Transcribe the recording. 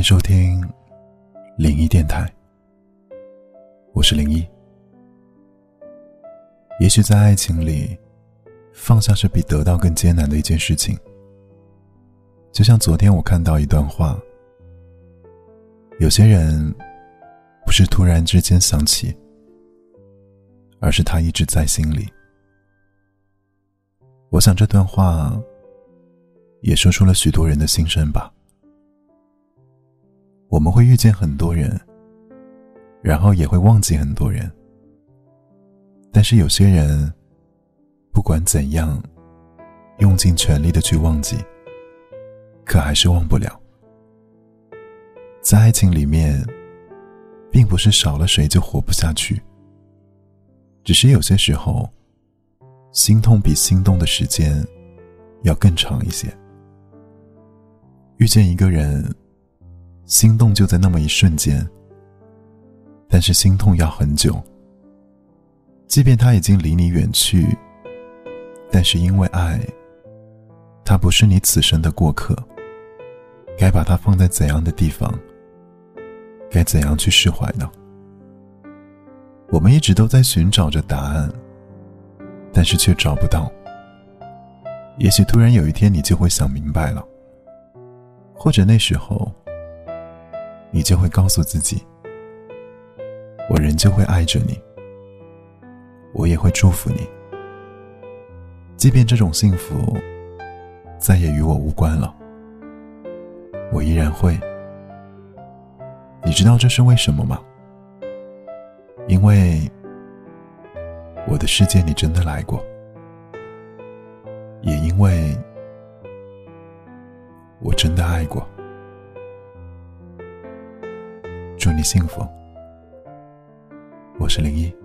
欢迎收听灵异电台，我是灵异。也许在爱情里，放下是比得到更艰难的一件事情。就像昨天我看到一段话：有些人不是突然之间想起，而是他一直在心里。我想这段话也说出了许多人的心声吧。我们会遇见很多人，然后也会忘记很多人。但是有些人，不管怎样，用尽全力的去忘记，可还是忘不了。在爱情里面，并不是少了谁就活不下去，只是有些时候，心痛比心动的时间要更长一些。遇见一个人。心动就在那么一瞬间，但是心痛要很久。即便他已经离你远去，但是因为爱，他不是你此生的过客。该把它放在怎样的地方？该怎样去释怀呢？我们一直都在寻找着答案，但是却找不到。也许突然有一天，你就会想明白了，或者那时候。你就会告诉自己，我仍旧会爱着你，我也会祝福你，即便这种幸福再也与我无关了，我依然会。你知道这是为什么吗？因为我的世界你真的来过，也因为我真的爱过。祝你幸福，我是林一。